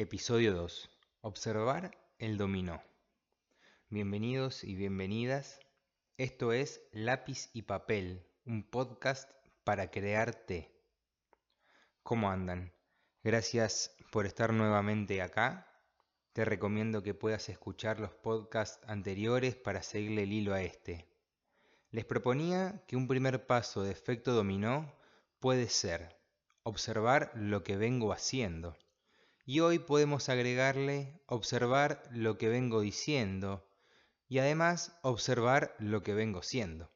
Episodio 2. Observar el dominó. Bienvenidos y bienvenidas. Esto es Lápiz y Papel, un podcast para crearte. ¿Cómo andan? Gracias por estar nuevamente acá. Te recomiendo que puedas escuchar los podcasts anteriores para seguirle el hilo a este. Les proponía que un primer paso de efecto dominó puede ser observar lo que vengo haciendo y hoy podemos agregarle observar lo que vengo diciendo y además observar lo que vengo siendo.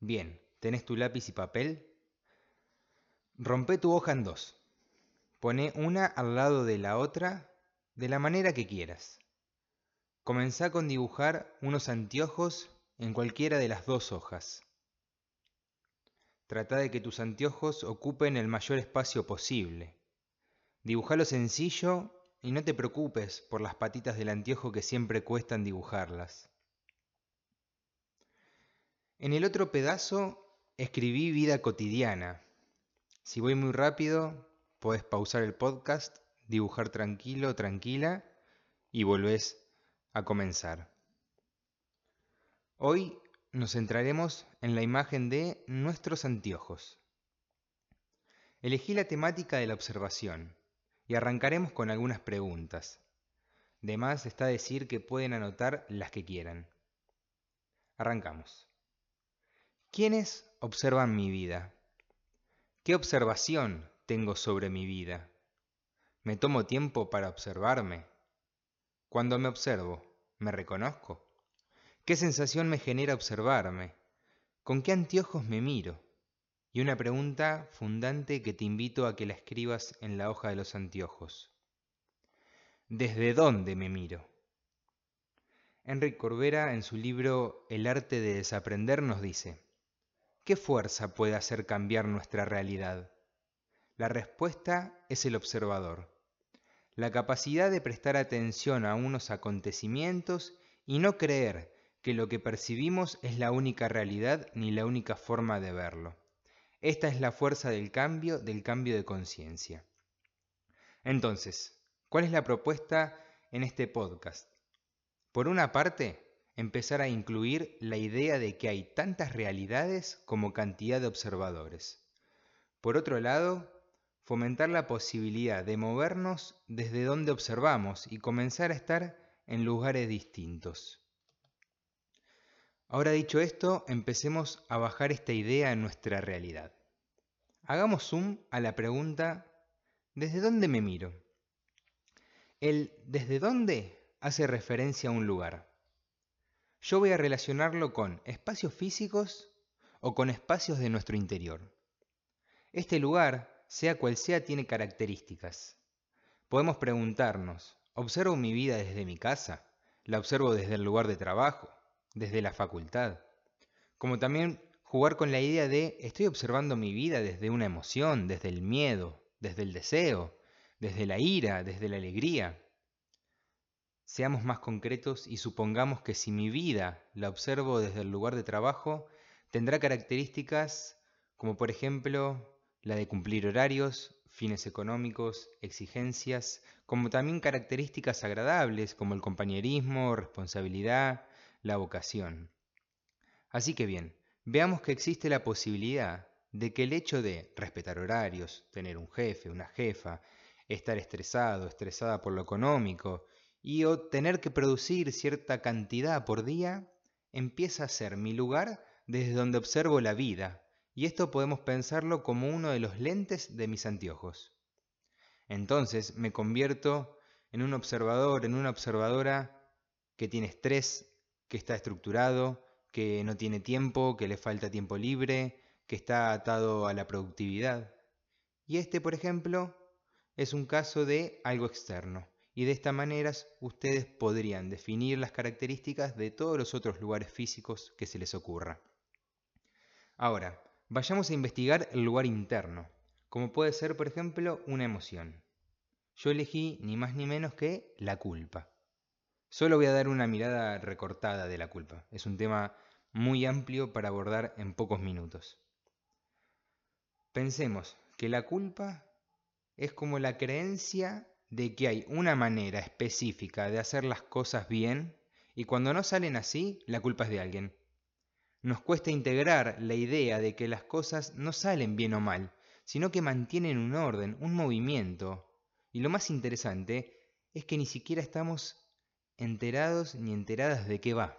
Bien, ¿tenés tu lápiz y papel? Rompe tu hoja en dos. Pone una al lado de la otra de la manera que quieras. Comenzá con dibujar unos anteojos en cualquiera de las dos hojas. Trata de que tus anteojos ocupen el mayor espacio posible. Dibujalo sencillo y no te preocupes por las patitas del anteojo que siempre cuestan dibujarlas. En el otro pedazo escribí vida cotidiana. Si voy muy rápido, puedes pausar el podcast, dibujar tranquilo, tranquila y volvés a comenzar. Hoy nos centraremos en la imagen de nuestros anteojos. Elegí la temática de la observación y arrancaremos con algunas preguntas. De más está decir que pueden anotar las que quieran. Arrancamos. ¿Quiénes observan mi vida? ¿Qué observación tengo sobre mi vida? ¿Me tomo tiempo para observarme? Cuando me observo, ¿me reconozco? ¿Qué sensación me genera observarme? ¿Con qué anteojos me miro? Y una pregunta fundante que te invito a que la escribas en la hoja de los anteojos. ¿Desde dónde me miro? Enrique Corbera en su libro El arte de desaprender nos dice, ¿qué fuerza puede hacer cambiar nuestra realidad? La respuesta es el observador, la capacidad de prestar atención a unos acontecimientos y no creer que lo que percibimos es la única realidad ni la única forma de verlo. Esta es la fuerza del cambio, del cambio de conciencia. Entonces, ¿cuál es la propuesta en este podcast? Por una parte, empezar a incluir la idea de que hay tantas realidades como cantidad de observadores. Por otro lado, fomentar la posibilidad de movernos desde donde observamos y comenzar a estar en lugares distintos. Ahora dicho esto, empecemos a bajar esta idea en nuestra realidad. Hagamos zoom a la pregunta ¿desde dónde me miro? El ¿desde dónde? hace referencia a un lugar. Yo voy a relacionarlo con espacios físicos o con espacios de nuestro interior. Este lugar, sea cual sea, tiene características. Podemos preguntarnos, ¿observo mi vida desde mi casa? ¿La observo desde el lugar de trabajo? Desde la facultad, como también jugar con la idea de estoy observando mi vida desde una emoción, desde el miedo, desde el deseo, desde la ira, desde la alegría. Seamos más concretos y supongamos que si mi vida la observo desde el lugar de trabajo, tendrá características como por ejemplo la de cumplir horarios, fines económicos, exigencias, como también características agradables como el compañerismo, responsabilidad, la vocación. Así que bien, veamos que existe la posibilidad de que el hecho de respetar horarios, tener un jefe, una jefa, estar estresado, estresada por lo económico y o tener que producir cierta cantidad por día, empieza a ser mi lugar desde donde observo la vida, y esto podemos pensarlo como uno de los lentes de mis anteojos. Entonces me convierto en un observador, en una observadora que tiene estrés, que está estructurado, que no tiene tiempo, que le falta tiempo libre, que está atado a la productividad. Y este, por ejemplo, es un caso de algo externo. Y de esta manera ustedes podrían definir las características de todos los otros lugares físicos que se les ocurra. Ahora, vayamos a investigar el lugar interno, como puede ser, por ejemplo, una emoción. Yo elegí ni más ni menos que la culpa. Solo voy a dar una mirada recortada de la culpa. Es un tema muy amplio para abordar en pocos minutos. Pensemos que la culpa es como la creencia de que hay una manera específica de hacer las cosas bien y cuando no salen así, la culpa es de alguien. Nos cuesta integrar la idea de que las cosas no salen bien o mal, sino que mantienen un orden, un movimiento. Y lo más interesante es que ni siquiera estamos enterados ni enteradas de qué va.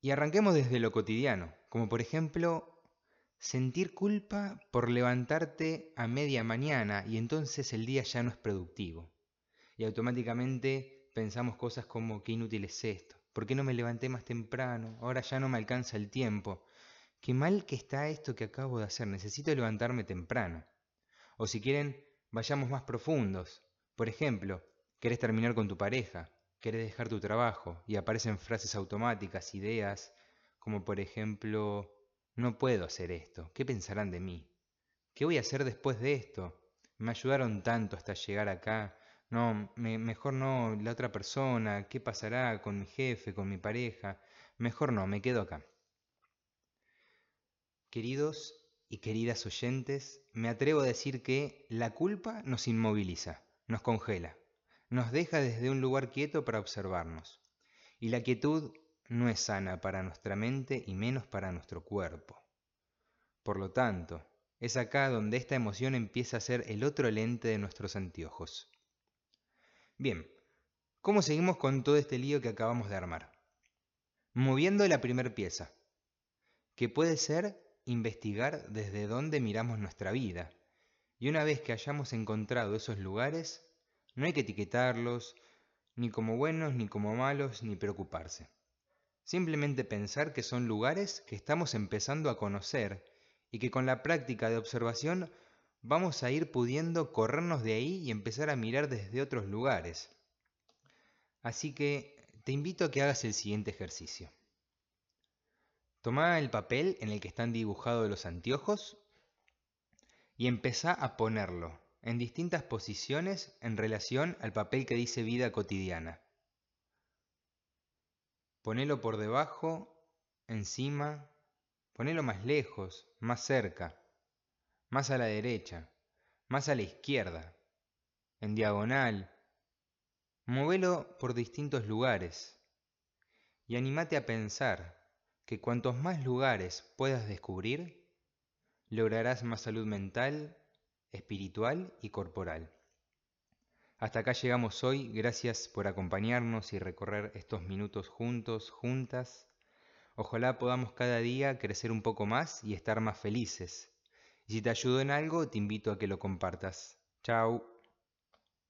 Y arranquemos desde lo cotidiano, como por ejemplo sentir culpa por levantarte a media mañana y entonces el día ya no es productivo. Y automáticamente pensamos cosas como qué inútil es esto, ¿por qué no me levanté más temprano? Ahora ya no me alcanza el tiempo. Qué mal que está esto que acabo de hacer, necesito levantarme temprano. O si quieren, vayamos más profundos. Por ejemplo, querés terminar con tu pareja, querés dejar tu trabajo y aparecen frases automáticas, ideas, como por ejemplo, no puedo hacer esto, ¿qué pensarán de mí? ¿Qué voy a hacer después de esto? Me ayudaron tanto hasta llegar acá, no, mejor no la otra persona, ¿qué pasará con mi jefe, con mi pareja? Mejor no, me quedo acá. Queridos y queridas oyentes, me atrevo a decir que la culpa nos inmoviliza, nos congela, nos deja desde un lugar quieto para observarnos. Y la quietud no es sana para nuestra mente y menos para nuestro cuerpo. Por lo tanto, es acá donde esta emoción empieza a ser el otro lente de nuestros anteojos. Bien, ¿cómo seguimos con todo este lío que acabamos de armar? Moviendo la primera pieza, que puede ser investigar desde dónde miramos nuestra vida. Y una vez que hayamos encontrado esos lugares, no hay que etiquetarlos, ni como buenos, ni como malos, ni preocuparse. Simplemente pensar que son lugares que estamos empezando a conocer y que con la práctica de observación vamos a ir pudiendo corrernos de ahí y empezar a mirar desde otros lugares. Así que te invito a que hagas el siguiente ejercicio. Toma el papel en el que están dibujados los anteojos y empezá a ponerlo en distintas posiciones en relación al papel que dice vida cotidiana. Ponelo por debajo, encima, ponelo más lejos, más cerca más a la derecha, más a la izquierda, en diagonal. Movelo por distintos lugares y anímate a pensar que cuantos más lugares puedas descubrir, lograrás más salud mental, espiritual y corporal. Hasta acá llegamos hoy, gracias por acompañarnos y recorrer estos minutos juntos, juntas. Ojalá podamos cada día crecer un poco más y estar más felices, y si te ayudó en algo, te invito a que lo compartas. Chao.